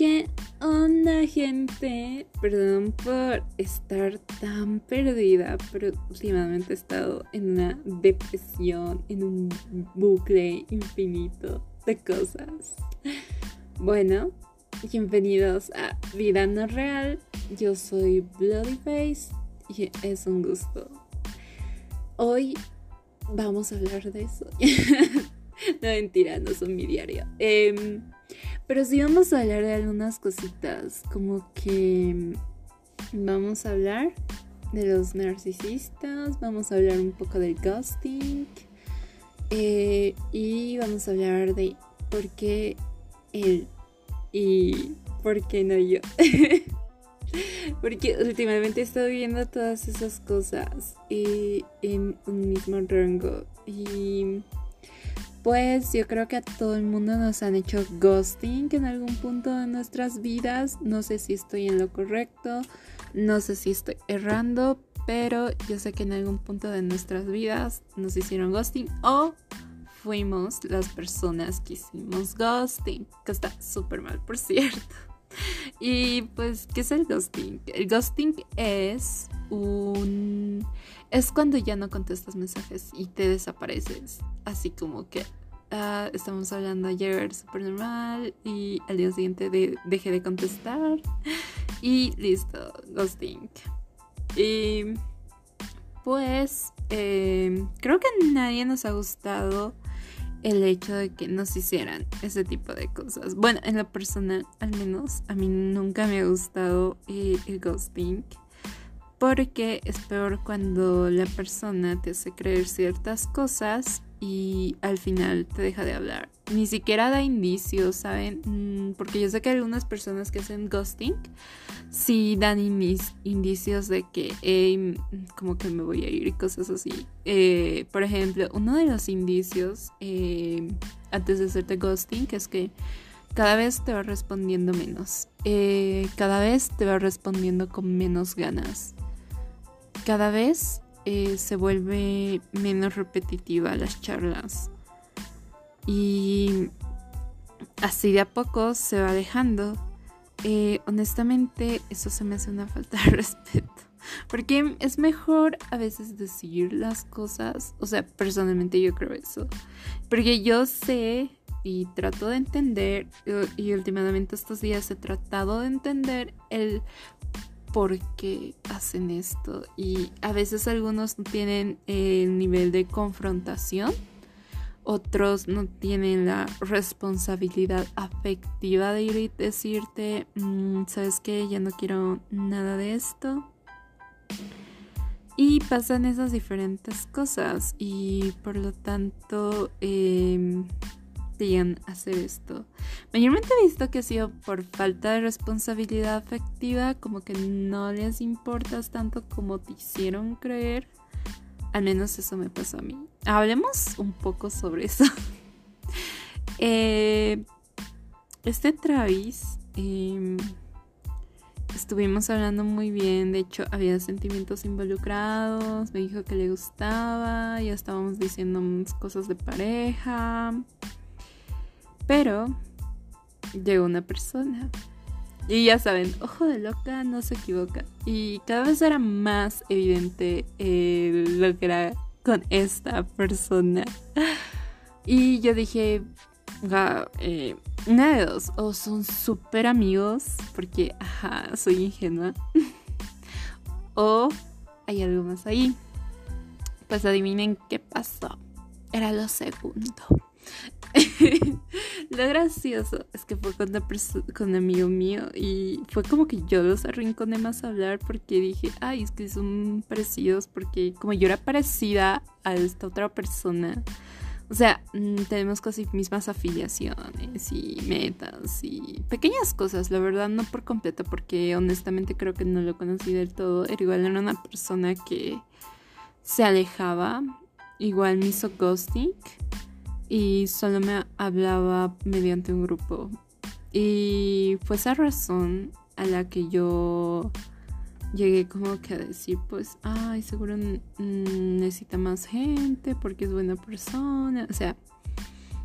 ¿Qué onda gente? Perdón por estar tan perdida, pero últimamente he estado en una depresión, en un bucle infinito de cosas. Bueno, bienvenidos a Vida No Real. Yo soy Bloodyface y es un gusto. Hoy vamos a hablar de eso. no mentira, no son mi diario. Eh, pero sí vamos a hablar de algunas cositas, como que vamos a hablar de los narcisistas, vamos a hablar un poco del ghosting eh, y vamos a hablar de por qué él y por qué no yo. Porque últimamente he estado viendo todas esas cosas eh, en un mismo rango y pues yo creo que a todo el mundo nos han hecho ghosting en algún punto de nuestras vidas. No sé si estoy en lo correcto, no sé si estoy errando, pero yo sé que en algún punto de nuestras vidas nos hicieron ghosting o fuimos las personas que hicimos ghosting, que está súper mal, por cierto. Y pues, ¿qué es el ghosting? El ghosting es un... Es cuando ya no contestas mensajes y te desapareces. Así como que uh, estamos hablando ayer súper normal y al día siguiente de, dejé de contestar. Y listo, ghosting. Y pues eh, creo que nadie nos ha gustado el hecho de que nos hicieran ese tipo de cosas. Bueno, en lo personal, al menos, a mí nunca me ha gustado el, el ghosting. Porque es peor cuando la persona te hace creer ciertas cosas y al final te deja de hablar. Ni siquiera da indicios, ¿saben? Mm, porque yo sé que algunas personas que hacen ghosting sí dan indicios de que como que me voy a ir y cosas así. Eh, por ejemplo, uno de los indicios eh, antes de hacerte ghosting es que cada vez te va respondiendo menos. Eh, cada vez te va respondiendo con menos ganas cada vez se vuelve menos repetitiva las charlas. Y así de a poco se va dejando. Eh, honestamente, eso se me hace una falta de respeto. Porque es mejor a veces decir las cosas. O sea, personalmente yo creo eso. Porque yo sé y trato de entender, y últimamente estos días he tratado de entender el por qué hacen esto. Y a veces algunos no tienen el nivel de confrontación, otros no tienen la responsabilidad afectiva de ir y decirte, mm, sabes que ya no quiero nada de esto. Y pasan esas diferentes cosas y por lo tanto... Eh, hacer esto. Mayormente he visto que ha sido por falta de responsabilidad afectiva, como que no les importas tanto como te hicieron creer. Al menos eso me pasó a mí. Hablemos un poco sobre eso. Eh, este Travis, em, estuvimos hablando muy bien, de hecho había sentimientos involucrados, me dijo que le gustaba, ya estábamos diciendo cosas de pareja. Pero llegó una persona. Y ya saben, ojo de loca no se equivoca. Y cada vez era más evidente eh, lo que era con esta persona. Y yo dije, eh, una de dos, o son súper amigos, porque, soy ingenua. o hay algo más ahí. Pues adivinen qué pasó. Era lo segundo. lo gracioso es que fue con, un amigo mío y fue como que yo los arrinconé más a hablar porque dije, ay, es que son parecidos porque como yo era parecida a esta otra persona, o sea, mm, tenemos casi mismas afiliaciones y metas y pequeñas cosas, la verdad no por completo porque honestamente creo que no lo conocí del todo, era igual era una persona que se alejaba, igual me hizo ghosting y solo me hablaba mediante un grupo. Y fue esa razón a la que yo llegué como que a decir, pues, ay, seguro necesita más gente porque es buena persona. O sea,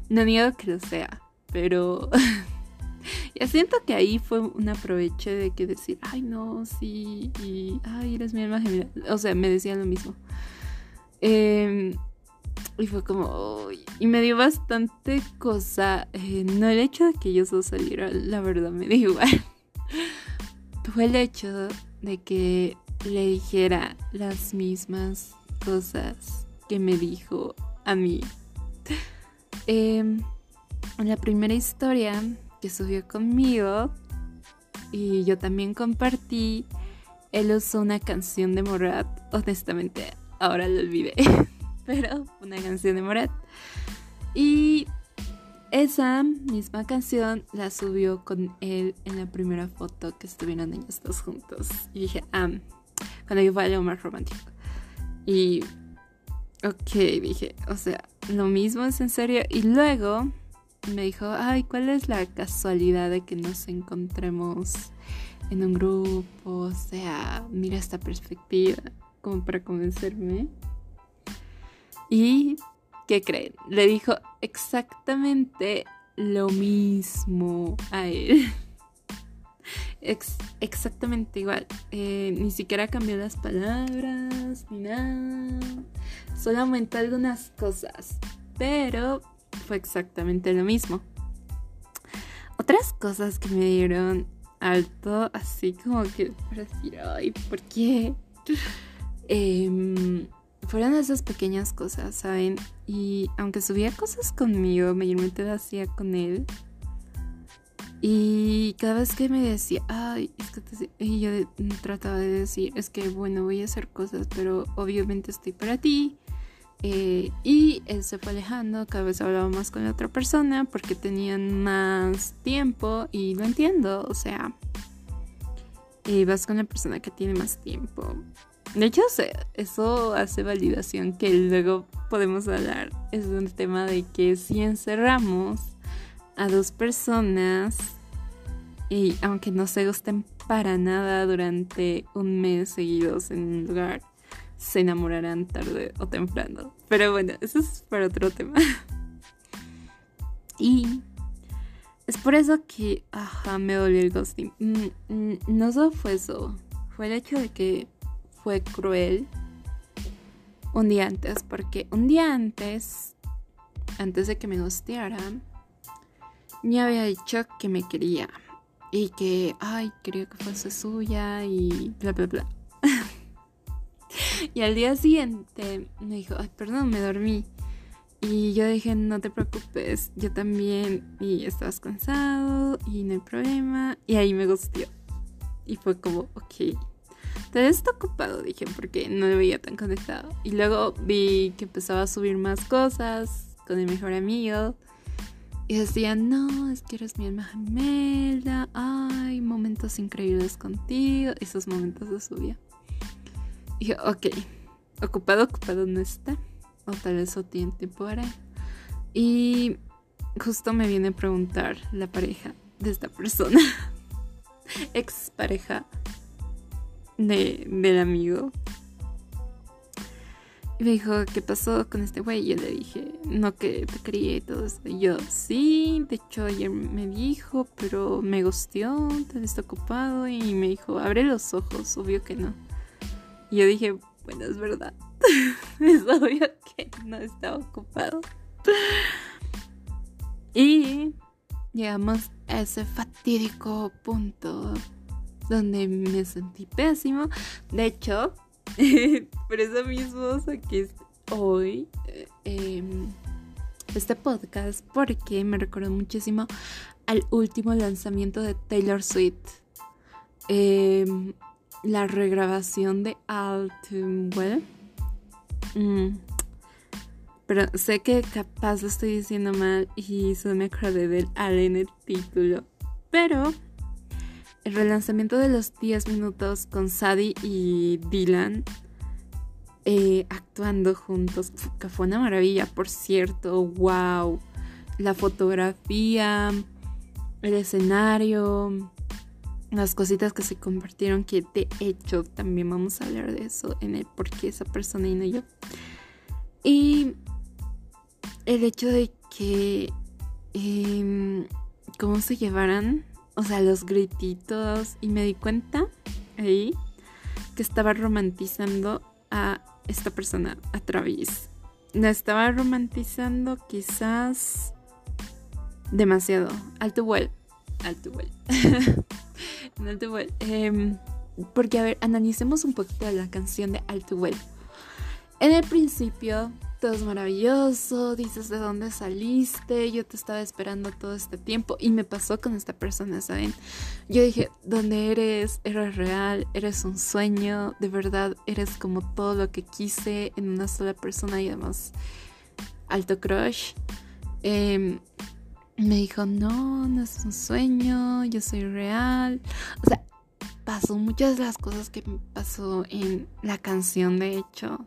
no niego que lo sea, pero Ya siento que ahí fue un aproveche de que decir, ay no, sí, y ay, eres mi alma gemela. O sea, me decían lo mismo. Em, y fue como, y me dio bastante cosa. Eh, no el hecho de que ellos dos salieran, la verdad me dio igual. Fue el hecho de que le dijera las mismas cosas que me dijo a mí. Em, en la primera historia que subió conmigo y yo también compartí, él usó una canción de Morat. Honestamente, ahora lo olvidé. pero una canción de Morat. Y esa misma canción la subió con él en la primera foto que estuvieron ellos dos juntos. Y dije, ah, cuando yo fue algo más romántico. Y, ok, dije, o sea, lo mismo es en serio. Y luego me dijo, ay, ¿cuál es la casualidad de que nos encontremos en un grupo? O sea, mira esta perspectiva, como para convencerme. ¿Y qué creen? Le dijo exactamente lo mismo a él. exactamente igual. Eh, ni siquiera cambió las palabras ni nada. Solo aumentó algunas cosas. Pero fue exactamente lo mismo. Otras cosas que me dieron alto, así como que para decir, ay, ¿por qué? Eh, fueron esas pequeñas cosas, ¿saben? Y aunque subía cosas conmigo, mayormente lo hacía con él. Y cada vez que me decía, ay, es que te... y yo trataba de decir, es que bueno, voy a hacer cosas, pero obviamente estoy para ti. Eh, y él se fue alejando, cada vez hablaba más con la otra persona porque tenían más tiempo y lo entiendo, o sea, eh, vas con la persona que tiene más tiempo de hecho, eso hace validación que luego podemos hablar. Es un tema de que si encerramos a dos personas y aunque no se gusten para nada durante un mes seguidos en un lugar, se enamorarán tarde o temprano. Pero bueno, eso es para otro tema. y es por eso que, ajá, me dolió el ghosting. Mm, mm, no solo fue eso, fue el hecho de que fue cruel un día antes, porque un día antes, antes de que me gusteara, me había dicho que me quería y que, ay, quería que fuese suya y bla, bla, bla. y al día siguiente me dijo, ay, perdón, me dormí. Y yo dije, no te preocupes, yo también, y estabas cansado y no hay problema. Y ahí me gusteó. Y fue como, ok. Está ocupado, dije, porque no lo veía tan conectado. Y luego vi que empezaba a subir más cosas con el mejor amigo. Y decía, no, es que eres mi alma gemela. Ay, momentos increíbles contigo. Esos momentos de subía. Y dije, ok, ocupado, ocupado no está. O tal vez o tiene tiempo para Y justo me viene a preguntar la pareja de esta persona. Ex pareja de, del amigo. Y me dijo, ¿qué pasó con este güey? Y yo le dije, no, que te quería y todo eso. Y yo, sí, de hecho ayer me dijo, pero me gustió, te está ocupado. Y me dijo, abre los ojos, obvio que no. Y yo dije, bueno, es verdad. es obvio que no estaba ocupado. y llegamos a ese fatídico punto donde me sentí pésimo. De hecho, por eso mismo saqué hoy eh, em, este podcast porque me recordó muchísimo al último lanzamiento de Taylor Swift. Em, la regrabación de Altumwell. Mm. Pero sé que capaz lo estoy diciendo mal y solo me acordé del Al en el título. Pero el relanzamiento de los 10 minutos con Sadie y Dylan eh, actuando juntos, que fue una maravilla, por cierto, wow. La fotografía, el escenario, las cositas que se compartieron, que de hecho también vamos a hablar de eso en el por qué esa persona y no yo. Y el hecho de que, em, cómo se llevaran o sea, los grititos y me di cuenta ahí que estaba romantizando a esta persona, a Travis. La estaba romantizando quizás demasiado. Alto vuelo. Alto vuelo. Alto vuelo. Em, porque, a ver, analicemos un poquito la canción de Alto vuelo. En el principio maravilloso, dices de dónde saliste, yo te estaba esperando todo este tiempo y me pasó con esta persona, ¿saben? Yo dije, ¿dónde eres? Eres real, eres un sueño, de verdad eres como todo lo que quise en una sola persona y además alto crush. Em, me dijo, no, no es un sueño, yo soy real. O sea, pasó muchas de las cosas que pasó en la canción, de hecho.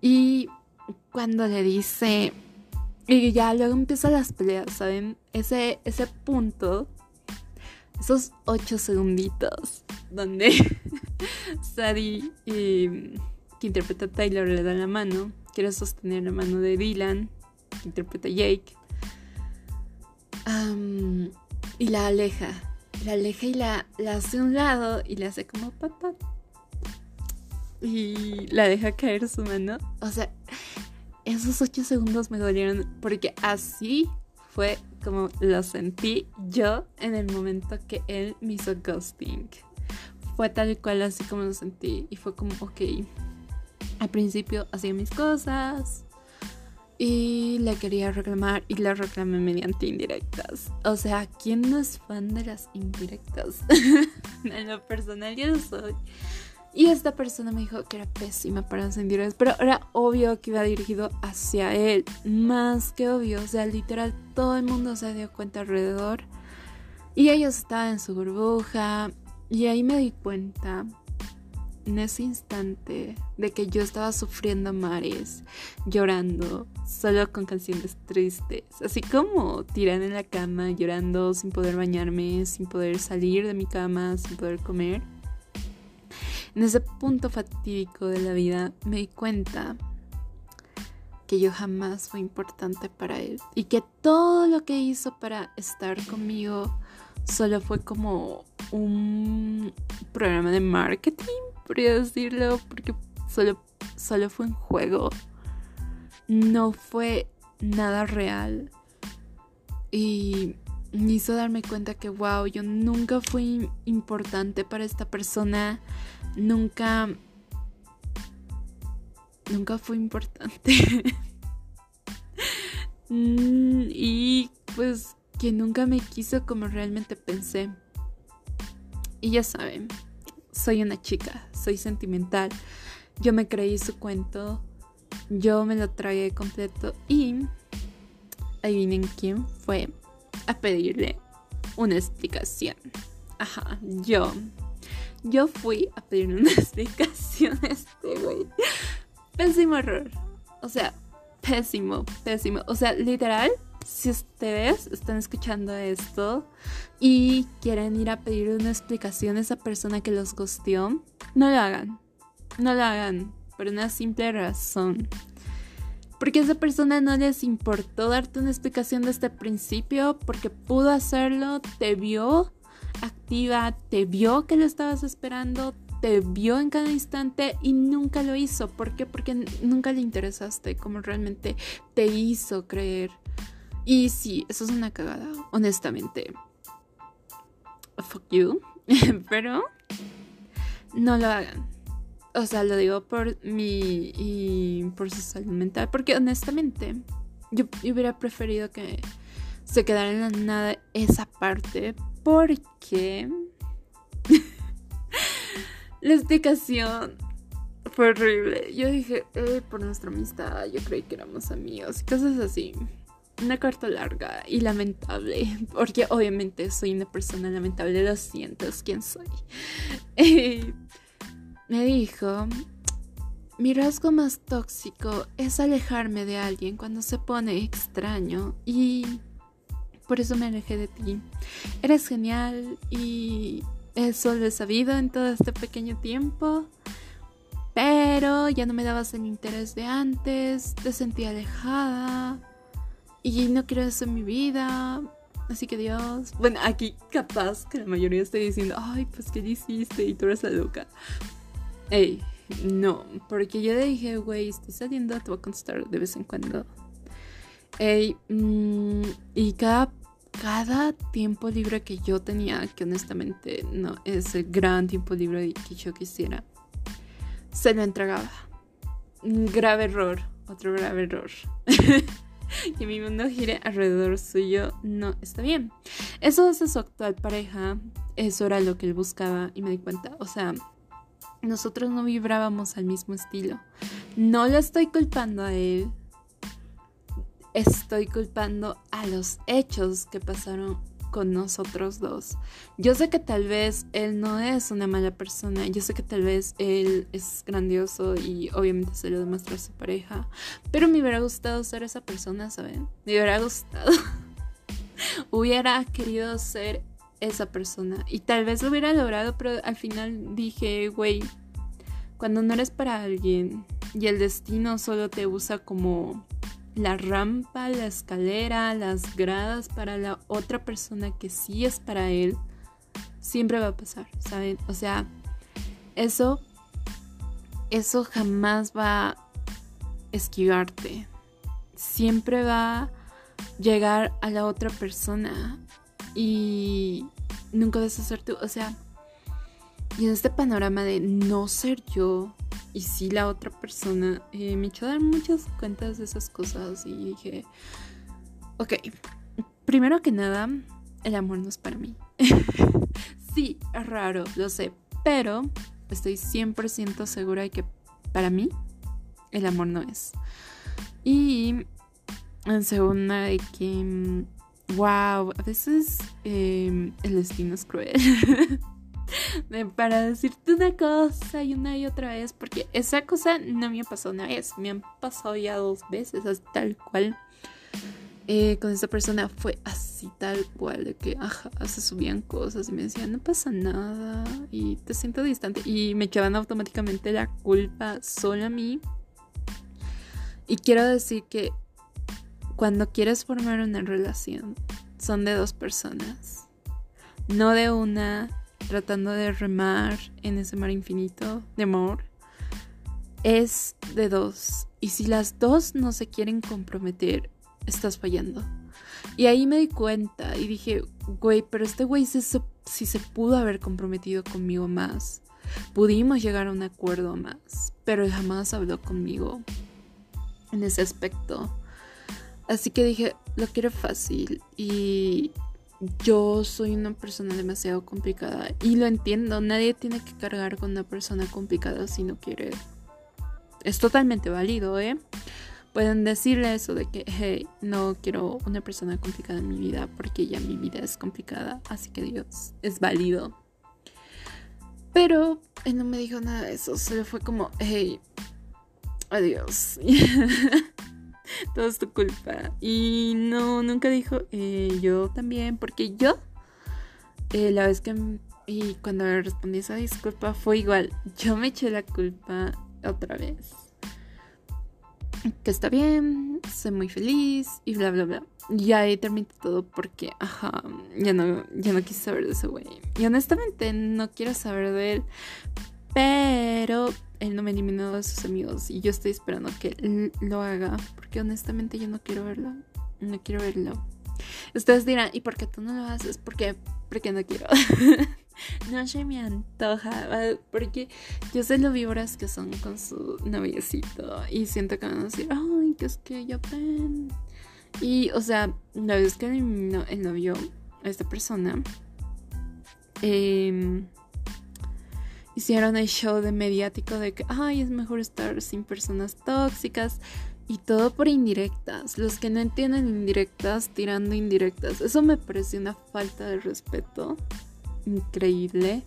Y cuando le dice. Y ya luego empiezan las peleas, ¿saben? Ese, ese punto, esos ocho segunditos, donde Sadie, que interpreta a Taylor, le da la mano, quiere sostener la mano de Dylan, que interpreta a Jake, y la aleja. La aleja y la, la hace a un lado y le hace como patat y la deja caer su mano. O sea, esos ocho segundos me dolieron porque así fue como lo sentí yo en el momento que él me hizo ghosting. Fue tal cual así como lo sentí y fue como, ok, al principio hacía mis cosas y le quería reclamar y la reclamé mediante indirectas. O sea, ¿quién no es fan de las indirectas? en lo personal yo soy. Y esta persona me dijo que era pésima para sentir pero era obvio que iba dirigido hacia él, más que obvio, o sea, literal todo el mundo se dio cuenta alrededor y ellos estaban en su burbuja y ahí me di cuenta en ese instante de que yo estaba sufriendo mares, llorando, solo con canciones tristes, así como tirada en la cama, llorando sin poder bañarme, sin poder salir de mi cama, sin poder comer. En ese punto fatídico de la vida me di cuenta que yo jamás fui importante para él y que todo lo que hizo para estar conmigo solo fue como un programa de marketing, podría decirlo, porque solo, solo fue un juego, no fue nada real. Y me hizo darme cuenta que wow, yo nunca fui importante para esta persona nunca, nunca fue importante. Mm, y pues que nunca me quiso como realmente pensé. Y ya saben, soy una chica, soy sentimental. Yo me creí su cuento, yo me lo tragué completo y adivinen quién fue a pedirle una explicación. Ajá, yo. Yo fui a pedir una explicación a este güey. Pésimo error. O sea, pésimo, pésimo. O sea, literal, si ustedes están escuchando esto y quieren ir a pedir una explicación a esa persona que los gustió, no lo hagan. No lo hagan. Por una simple razón. Porque a esa persona no les importó darte una explicación desde el principio, porque pudo hacerlo, te vio activa, te vio que lo estabas esperando, te vio en cada instante y nunca lo hizo. ¿Por qué? Porque nunca le interesaste, como realmente te hizo creer. Y sí, eso es una cagada, honestamente. Fuck you. Pero no lo hagan. O sea, lo digo por mi y por su salud mental. Porque honestamente, yo hubiera preferido que se quedara en la nada esa parte porque la explicación fue horrible. Yo dije, eh, por nuestra amistad, yo creí que éramos amigos cosas así. Una carta larga y lamentable, porque obviamente soy una persona lamentable, lo siento, es quien soy. me dijo, mi rasgo más tóxico es alejarme de alguien cuando se pone extraño y por eso me alejé de ti. Eres genial y eso lo he sabido en todo este pequeño tiempo. Pero ya no me dabas el interés de antes, te sentí alejada y no quiero eso en mi vida. Así que Dios. Bueno, aquí capaz que la mayoría esté diciendo, ay, pues qué hiciste y tú eres la loca. Ey, no, porque yo le dije, güey, estoy saliendo, te voy a contestar de vez en cuando. Ey, mm, y cada, cada tiempo libre que yo tenía, que honestamente no es el gran tiempo libre que yo quisiera, se lo entregaba. Un grave error, otro grave error. que mi mundo gire alrededor suyo no está bien. Eso es su actual pareja, eso era lo que él buscaba y me di cuenta, o sea, nosotros no vibrábamos al mismo estilo. No lo estoy culpando a él, estoy culpando a los hechos que pasaron con nosotros dos. Yo sé que tal vez él no es una mala persona, yo sé que tal vez él es grandioso y obviamente se lo demuestra a su pareja, pero me hubiera gustado ser esa persona, ¿saben? Me hubiera gustado. hubiera querido ser esa persona y tal vez lo hubiera logrado, pero al final dije, güey, cuando no eres para alguien y el destino solo te usa como la rampa, la escalera, las gradas para la otra persona que sí es para él, siempre va a pasar, ¿saben? O sea, eso, eso jamás va a esquivarte. Siempre va a llegar a la otra persona y nunca vas a ser tú. O sea, y en este panorama de no ser yo, y sí la otra persona eh, me echó a dar muchas cuentas de esas cosas y dije, ok, primero que nada, el amor no es para mí. sí, es raro, lo sé, pero estoy 100% segura de que para mí el amor no es. Y en segunda de que, wow, a veces em, el destino es cruel. para decirte una cosa y una y otra vez, porque esa cosa no me ha pasado una vez, me han pasado ya dos veces, así tal cual. Eh, con esa persona fue así tal cual, de que, ajá, se subían cosas y me decían, no pasa nada, y te siento distante, y me echaban automáticamente la culpa solo a mí. Y quiero decir que cuando quieres formar una relación, son de dos personas, no de una tratando de remar en ese mar infinito de amor, es de dos. Y si las dos no se quieren comprometer, estás fallando. Y ahí me di cuenta y dije, güey, pero este güey si se pudo haber comprometido conmigo más. Pudimos llegar a un acuerdo más, pero jamás habló conmigo en ese aspecto. Así que dije, lo quiero fácil y yo soy una persona demasiado complicada y lo entiendo, nadie tiene que cargar con una persona complicada si no quiere. Es totalmente válido, ¿eh? Pueden decirle eso de que, hey, no quiero una persona complicada en mi vida porque ya mi vida es complicada, así que Dios, es válido. Pero él no me dijo nada de eso, solo fue como, hey, adiós. todo es tu culpa. Y no, nunca dijo, eh, yo también, porque yo, eh, la vez que, y cuando le respondí esa disculpa fue igual, yo me eché la culpa otra vez. Que está bien, soy muy feliz y bla, bla, bla. Y ahí terminé todo porque, ajá, ya no, ya no quise saber de ese güey. Y honestamente no quiero saber de él. Pero él no me eliminó de sus amigos y yo estoy esperando que lo haga porque honestamente yo no quiero verlo. No quiero verlo. Ustedes dirán, ¿y por qué tú no lo haces? Porque, porque no quiero. no se me antoja. Porque yo sé lo vibras que son con su noviecito. Y siento que van a decir, ay, que es que ya ven. Y, o sea, la vez que el novio, esta persona, eh, hicieron el show de mediático de que, ay, es mejor estar sin personas tóxicas y todo por indirectas. Los que no entienden indirectas, tirando indirectas. Eso me parece una falta de respeto increíble.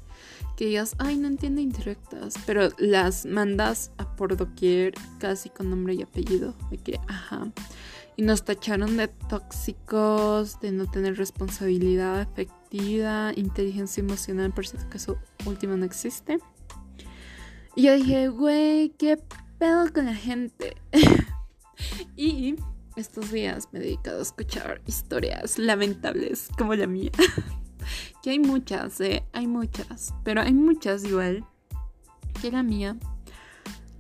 Que digas, ay, no entiendo indirectas, pero las mandas a por doquier casi con nombre y apellido. De que, ajá. Y nos tacharon de tóxicos, de no tener responsabilidad afectiva, inteligencia emocional, por si acaso último no existe. Y yo dije, güey, ¿qué pedo con la gente? y estos días me he dedicado a escuchar historias lamentables como la mía. que hay muchas, ¿eh? Hay muchas. Pero hay muchas igual que la mía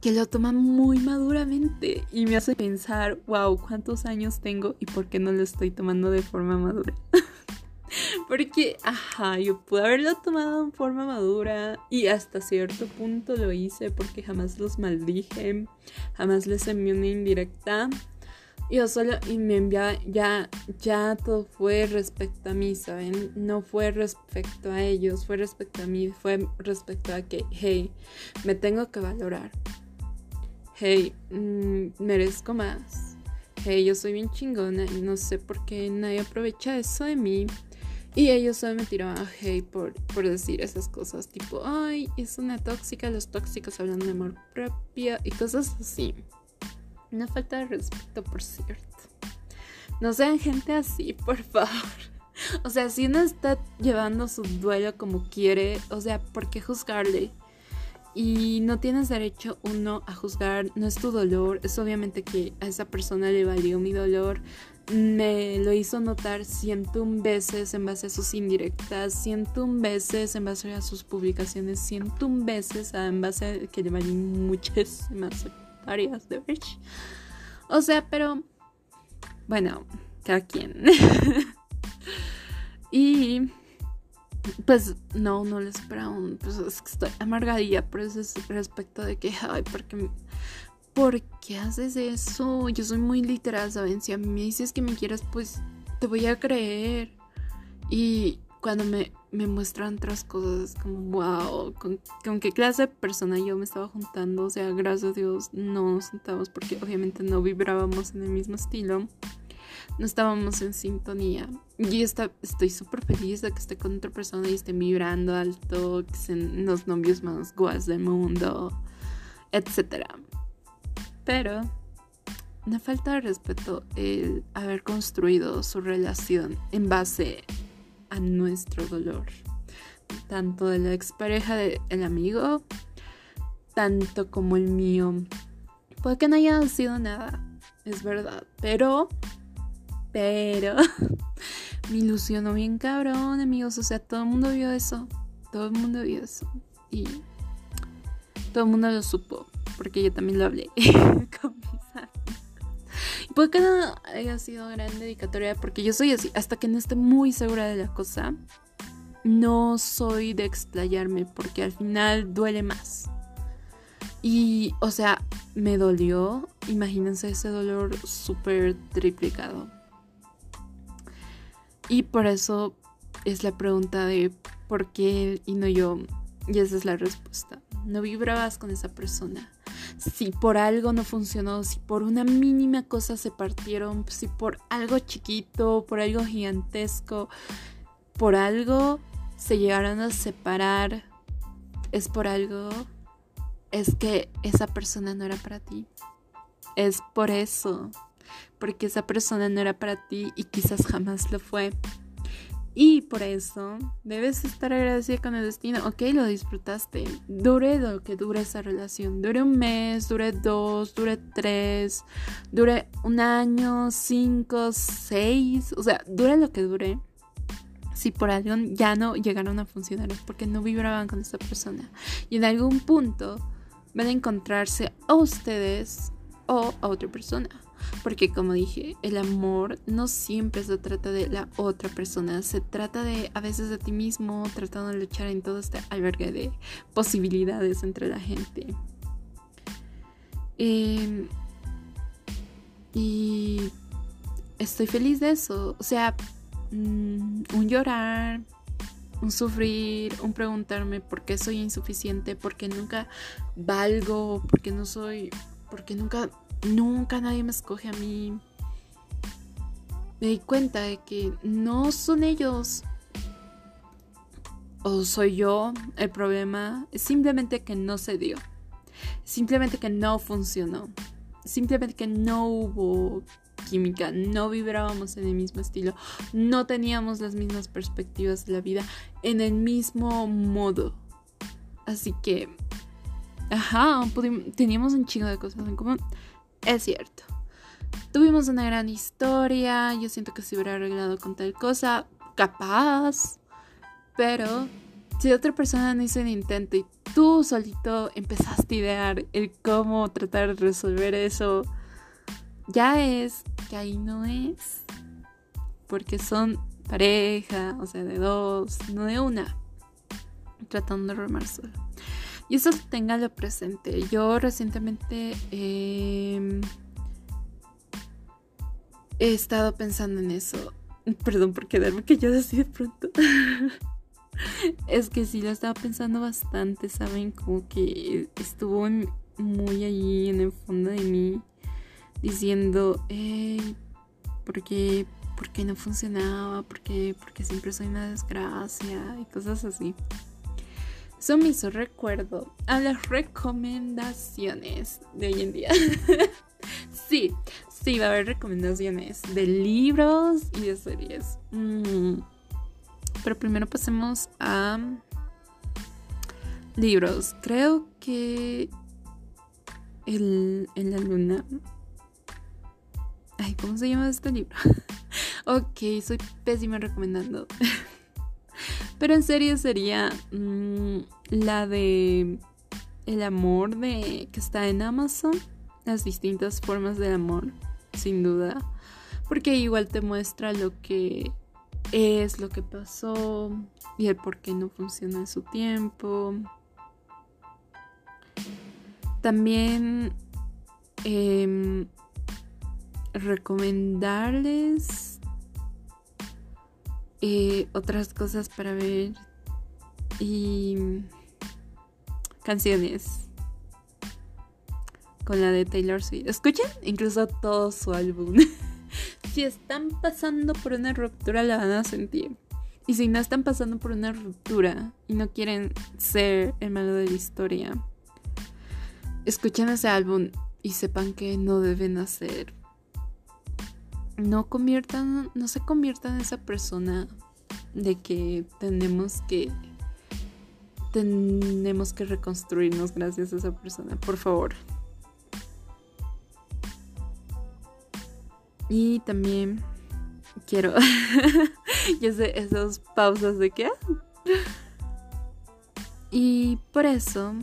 que lo toman muy maduramente y me hace pensar, wow, ¿cuántos años tengo y por qué no lo estoy tomando de forma madura? Porque, ajá, yo pude haberlo tomado en forma madura y hasta cierto punto lo hice porque jamás los maldije, jamás les envié una indirecta. Yo solo, y me enviaba, ya, ya todo fue respecto a mí, ¿saben? No fue respecto a ellos, fue respecto a mí, fue respecto a que, hey, me tengo que valorar. Hey, mm, merezco más. Hey, yo soy bien chingona y no sé por qué nadie aprovecha eso de mí. Y ellos solo me tiraban hate por, por decir esas cosas, tipo, ay, es una tóxica, los tóxicos hablan de amor propio y cosas así. Una falta de respeto, por cierto. No sean gente así, por favor. O sea, si uno está llevando su duelo como quiere, o sea, ¿por qué juzgarle? Y no tienes derecho uno a juzgar, no es tu dolor, es obviamente que a esa persona le valió mi dolor, me lo hizo notar un veces en base a sus indirectas, un veces en base a sus publicaciones, un veces en base a que le muchísimas varias de ver. O sea, pero bueno, cada quien. y pues no, no le esperaba pues es que estoy amargadilla por ese respecto de que, ay, porque ¿por qué haces eso? Yo soy muy literal, ¿saben? Si a mí me dices que me quieres, pues te voy a creer. Y cuando me, me muestran otras cosas, como, wow, ¿con, ¿con, qué clase de persona yo me estaba juntando? O sea, gracias a Dios no nos juntamos porque obviamente no vibrábamos en el mismo estilo. No estábamos en sintonía. Y está, estoy súper feliz de que esté con otra persona y estén vibrando alto, que sean los novios más guas del mundo, etcétera. Pero una falta de respeto el haber construido su relación en base a nuestro dolor. Tanto de la expareja del amigo, tanto como el mío. Puede que no haya sido nada, es verdad. Pero, pero, me ilusionó bien cabrón, amigos. O sea, todo el mundo vio eso. Todo el mundo vio eso. Y todo el mundo lo supo porque yo también lo hablé con mis amigos. Puede que no haya sido gran dedicatoria porque yo soy así, hasta que no esté muy segura de la cosa, no soy de explayarme porque al final duele más. Y, o sea, me dolió, imagínense ese dolor súper triplicado. Y por eso es la pregunta de por qué y no yo. Y esa es la respuesta. No vibrabas con esa persona si por algo no funcionó, si por una mínima cosa se partieron, si por algo chiquito, por algo gigantesco, por algo se llegaron a separar, es por algo, es que esa persona no era para ti. Es por eso, porque esa persona no era para ti y quizás jamás lo fue. Y por eso debes estar agradecida con el destino. Ok, lo disfrutaste. Dure lo que dure esa relación. Dure un mes, dure dos, dure tres, dure un año, cinco, seis. O sea, dure lo que dure. Si por algo ya no llegaron a funcionar es porque no vibraban con esa persona. Y en algún punto van a encontrarse a ustedes o a otra persona. Porque como dije, el amor no siempre se trata de la otra persona, se trata de a veces de ti mismo, tratando de luchar en todo este albergue de posibilidades entre la gente. Em, y estoy feliz de eso. O sea, mm, un llorar, un sufrir, un preguntarme por qué soy insuficiente, por qué nunca valgo, por qué no soy, por qué nunca nunca nadie me escoge a mí. Me di cuenta de que no son ellos o soy yo el problema, es simplemente que no se dio, simplemente que no funcionó, simplemente que no hubo química, no vibrábamos en el mismo estilo, no teníamos las mismas perspectivas de la vida en el mismo modo. Así que, ajá, teníamos un chingo de cosas en común. Es cierto. tuvimos una gran historia, yo siento que se hubiera arreglado con tal cosa, capaz, pero si otra persona no hizo un intento y tú solito empezaste a idear el cómo tratar de resolver eso, ya es que ahí no es, porque son pareja, o sea, de dos, no de una, tratando de remar solo. Y eso téngalo presente. Yo recientemente em, he estado pensando en eso. Perdón por quedarme que yo así de pronto. es que sí lo estaba pensando bastante, ¿saben? Como que estuvo muy allí en el fondo de mí diciendo, hey, ¿por qué, ¿por qué no funcionaba? ¿Por qué, porque siempre soy una desgracia? Y cosas así. Eso me hizo recuerdo a las recomendaciones de hoy en día. sí, sí, va a haber recomendaciones de libros y de series. Mm. Pero primero pasemos a libros. Creo que el, en la luna. Ay, ¿cómo se llama este libro? ok, soy pésima recomendando. Pero en serio sería mm, la de el amor de que está en Amazon, las distintas formas de amor, sin duda, porque igual te muestra lo que es, lo que pasó y el por qué no funciona en su tiempo. También em, recomendarles eh, otras cosas para ver y canciones con la de Taylor Swift. Escuchen incluso todo su álbum. si están pasando por una ruptura la van a sentir. Y si no están pasando por una ruptura y no quieren ser el malo de la historia, escuchen ese álbum y sepan que no deben hacer no conviertan, no se conviertan en esa persona de que tenemos que tenemos que reconstruirnos gracias a esa persona, por favor. Y también quiero ya sé esas pausas de qué y por eso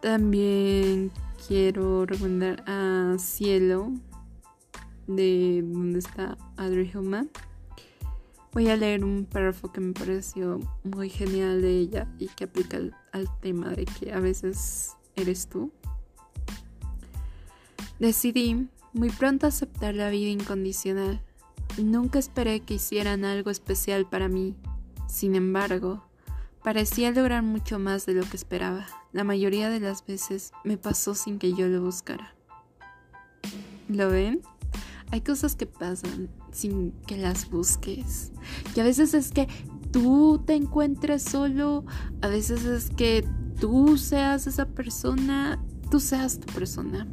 también quiero recomendar a Cielo de donde está Audrey Hillman. Voy a leer un párrafo que me pareció muy genial de ella y que aplica al, tema de que a veces eres tú. Decidí muy pronto aceptar la vida incondicional. Nunca esperé que hicieran algo especial para mí. Sin embargo, parecía lograr mucho más de lo que esperaba. La mayoría de las veces me pasó sin que yo lo buscara. ¿Lo ven? Hay cosas que pasan sin que las busques. Y a veces es que tú te encuentres solo, a veces es que tú seas esa persona, tú seas tu persona.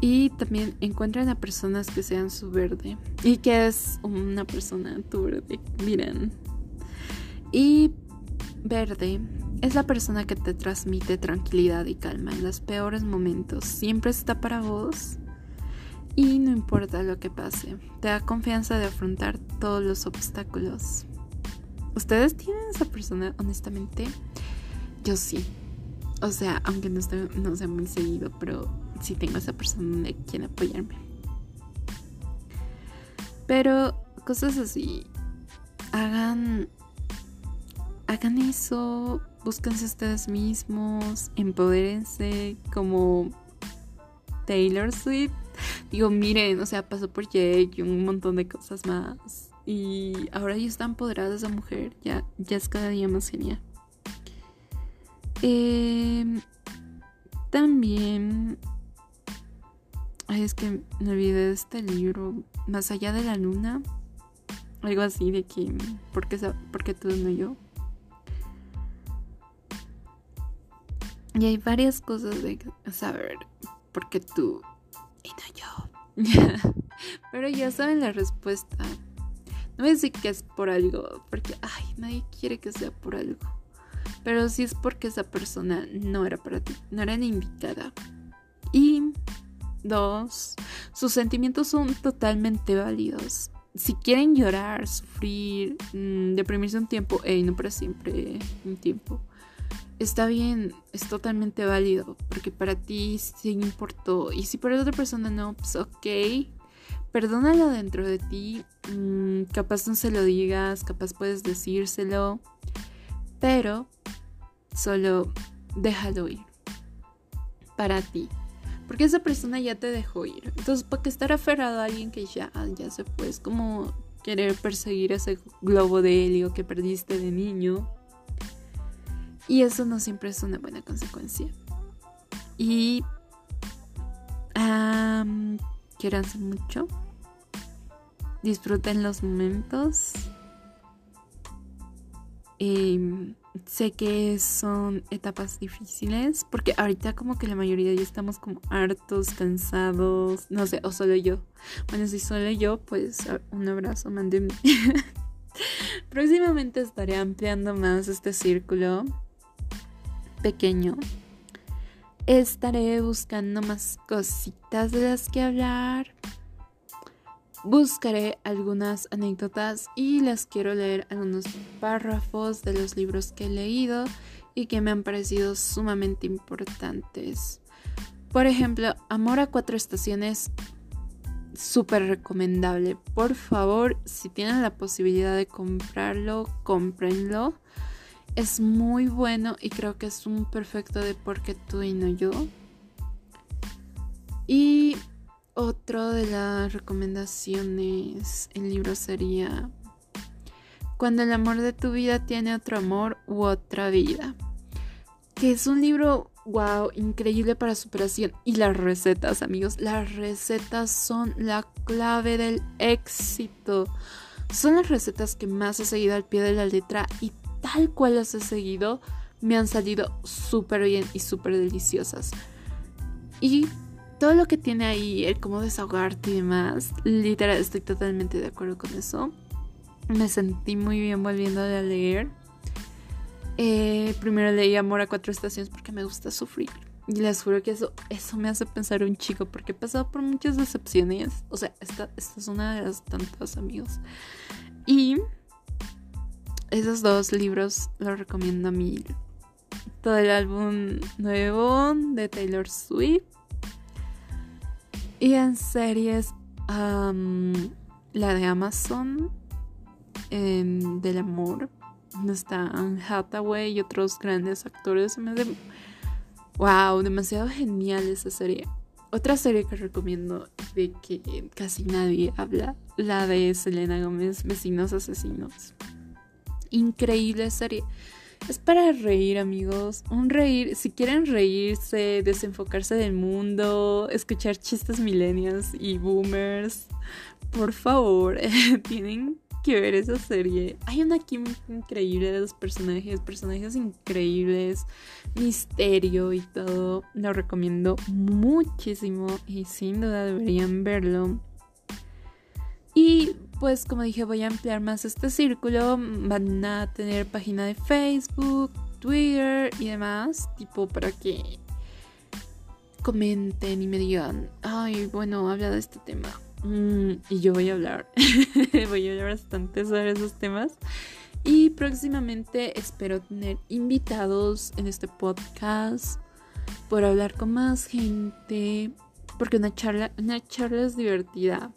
Y también encuentren a personas que sean su verde. ¿Y que es una persona tu verde? Miren. Y verde es la persona que te transmite tranquilidad y calma en los peores momentos. Siempre está para vos y no importa lo que pase. Te da confianza de afrontar todos los obstáculos. ¿Ustedes tienen esa persona, honestamente? Yo sí. O sea, aunque no, esté, no sea muy seguido, pero sí tengo esa persona de quien apoyarme. Pero cosas así. Hagan. Hagan eso búsquense ustedes mismos, empodérense como Taylor Swift. Digo, miren, o sea, pasó por Jake y un montón de cosas más. Y ahora ya está empoderada esa mujer, ya, ya es cada día más genial. Em, también Ay, es que me olvidé de este libro, Más allá de la luna. Algo así de que, ¿por qué, por qué tú no yo? Y hay varias cosas de saber por qué tú y no yo. Pero ya saben la respuesta. No voy a decir que es por algo, porque ay, nadie quiere que sea por algo. Pero sí es porque esa persona no era para ti, no era la indicada. Y Dos, sus sentimientos son totalmente válidos. Si quieren llorar, sufrir, mm, deprimirse un tiempo, y no para siempre un tiempo, está bien, es totalmente válido, porque para ti sí importó. Y si para otra persona no, pues ok, perdónalo dentro de ti. Mm, capaz no se lo digas, capaz puedes decírselo, pero solo déjalo ir para ti. Porque esa persona ya te dejó ir. Entonces, ¿para qué estar aferrado a alguien que ya, ya se fue? Es como querer perseguir ese globo de helio que perdiste de niño. Y eso no siempre es una buena consecuencia. Y... Um, mucho. Disfruten los momentos. Y sé que son etapas difíciles porque ahorita como que la mayoría ya estamos como hartos, cansados, no sé, o solo yo. Bueno, si solo yo, pues un abrazo, mándenme. Próximamente estaré ampliando más este círculo pequeño. Estaré buscando más cositas de las que hablar buscaré algunas anécdotas y les quiero leer algunos párrafos de los libros que he leído y que me han parecido sumamente importantes. Por ejemplo, Amor a cuatro estaciones, súper recomendable. Por favor, si tienen la posibilidad de comprarlo, cómprenlo. Es muy bueno y creo que es un perfecto de porque tú y no yo. Y otro de las recomendaciones en libro sería Cuando el amor de tu vida tiene otro amor u otra vida. Que es un libro, wow, increíble para superación. Y las recetas, amigos, las recetas son la clave del éxito. Son las recetas que más he seguido al pie de la letra y tal cual las he seguido, me han salido súper bien y súper deliciosas. Y todo lo que tiene ahí, el cómo desahogarte y demás, literal, estoy totalmente de acuerdo con eso. Me sentí muy bien volviendo a leer. Eh, primero leí Amor a cuatro estaciones porque me gusta sufrir. Y les juro que eso, eso me hace pensar un chico porque he pasado por muchas decepciones. O sea, esta, esta es una de las tantas amigos. Y esos dos libros los recomiendo a mí. Todo el álbum nuevo de Taylor Swift y en series, la de Amazon, del amor, donde está Hathaway y otros grandes actores. Wow, demasiado genial esa serie. Otra serie que recomiendo de que casi nadie habla, la de Selena Gómez, Vecinos Asesinos. Increíble serie. Es para reír, amigos. Un reír, si quieren reírse, desenfocarse del mundo, escuchar chistes millennials y boomers, por favor, tienen que ver esa serie. Hay una química increíble de los personajes, personajes increíbles, misterio y todo. Lo recomiendo muchísimo y sin duda deberían verlo. Pues como dije voy a ampliar más este círculo. Van a tener página de Facebook, Twitter y demás. Tipo para que comenten y me digan, ay, bueno, habla de este tema. Mm, y yo voy a hablar. voy a hablar bastante sobre esos temas. Y próximamente espero tener invitados en este podcast. Por hablar con más gente. Porque una charla, una charla es divertida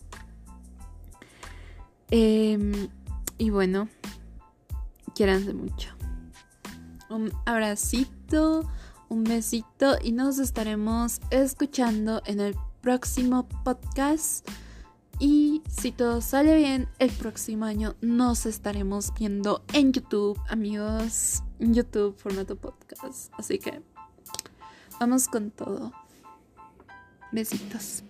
Em, y bueno, quieranse mucho. Un abracito, un besito y nos estaremos escuchando en el próximo podcast. Y si todo sale bien, el próximo año nos estaremos viendo en YouTube, amigos. YouTube, formato podcast. Así que vamos con todo. Besitos.